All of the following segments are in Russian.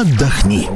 отдохни.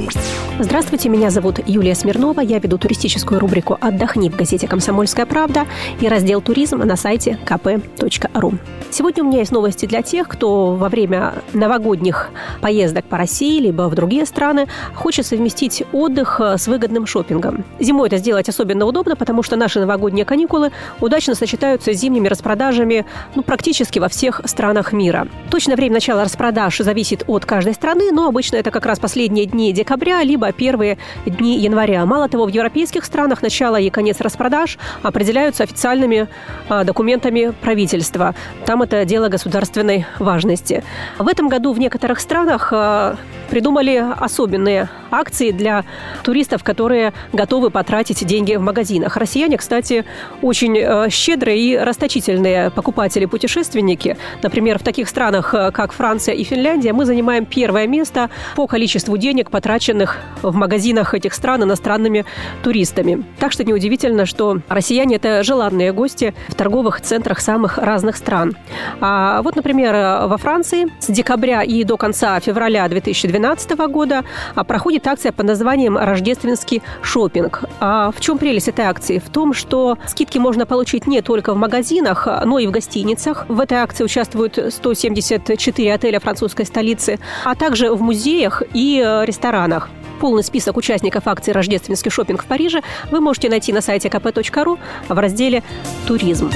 Здравствуйте, меня зовут Юлия Смирнова. Я веду туристическую рубрику «Отдохни» в газете «Комсомольская правда» и раздел «Туризм» на сайте kp.ru. Сегодня у меня есть новости для тех, кто во время новогодних поездок по России либо в другие страны хочет совместить отдых с выгодным шопингом. Зимой это сделать особенно удобно, потому что наши новогодние каникулы удачно сочетаются с зимними распродажами ну, практически во всех странах мира. Точное время начала распродаж зависит от каждой страны, но обычно это как раз последние дни декабря, либо первые дни января. Мало того, в европейских странах начало и конец распродаж определяются официальными а, документами правительства. Там это дело государственной важности. В этом году в некоторых странах а, придумали особенные акции для туристов, которые готовы потратить деньги в магазинах. Россияне, кстати, очень э, щедрые и расточительные покупатели-путешественники. Например, в таких странах, э, как Франция и Финляндия, мы занимаем первое место по количеству денег, потраченных в магазинах этих стран иностранными туристами. Так что неудивительно, что россияне – это желанные гости в торговых центрах самых разных стран. А вот, например, во Франции с декабря и до конца февраля 2012 года проходит акция под названием «Рождественский шопинг». А в чем прелесть этой акции? В том, что скидки можно получить не только в магазинах, но и в гостиницах. В этой акции участвуют 174 отеля французской столицы, а также в музеях и э, ресторанах. Полный список участников акции «Рождественский шопинг в Париже» вы можете найти на сайте kp.ru в разделе «Туризм».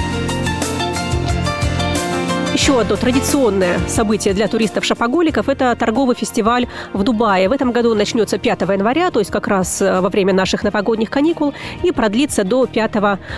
Еще одно традиционное событие для туристов-шопоголиков – это торговый фестиваль в Дубае. В этом году начнется 5 января, то есть как раз э, во время наших новогодних каникул, и продлится до 5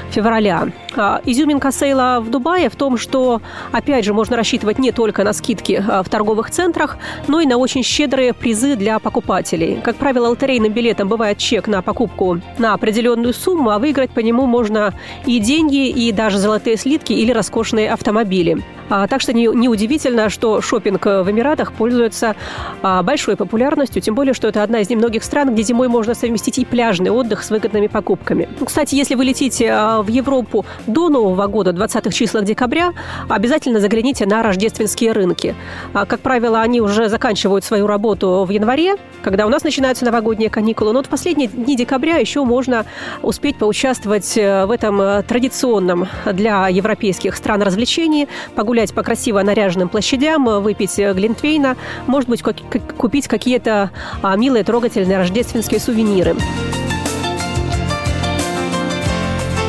февраля. А, изюминка сейла в Дубае в том, что, опять же, можно рассчитывать не только на скидки э, в торговых центрах, но и на очень щедрые призы для покупателей. Как правило, лотерейным билетом бывает чек на покупку на определенную сумму, а выиграть по нему можно и деньги, и даже золотые слитки или роскошные автомобили. А, так что неудивительно, не что шопинг в Эмиратах пользуется а, большой популярностью, тем более, что это одна из немногих стран, где зимой можно совместить и пляжный отдых с выгодными покупками. Ну, кстати, если вы летите а, в Европу до Нового года, 20 числах декабря, обязательно загляните на рождественские рынки. Как правило, они уже заканчивают свою работу в январе, когда у нас начинаются новогодние каникулы. Но в последние дни декабря еще можно успеть поучаствовать э, в этом э, традиционном для европейских стран развлечении, погулять по красиво наряженным площадям, выпить глинтвейна, может быть, купить какие-то а, милые, трогательные рождественские сувениры.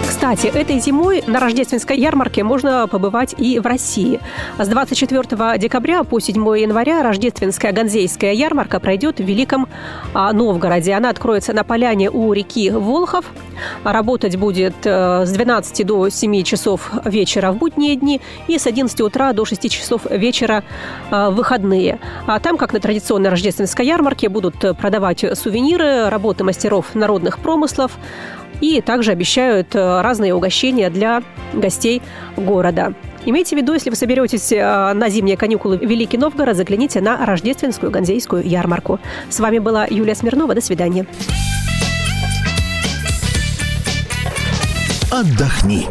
Кстати, этой зимой на рождественской ярмарке можно побывать и в России. С 24 декабря по 7 января рождественская ганзейская ярмарка пройдет в Великом а, Новгороде. Она откроется на поляне у реки Волхов. Работать будет э, с 12 до 7 часов вечера в будние дни и с 11 утра до 6 часов вечера э, в выходные. А там, как на традиционной рождественской ярмарке, будут продавать сувениры, работы мастеров народных промыслов, и также обещают э, разные угощения для гостей города. Имейте в виду, если вы соберетесь на зимние каникулы в Великий Новгород, загляните на рождественскую ганзейскую ярмарку. С вами была Юлия Смирнова. До свидания. Отдохни.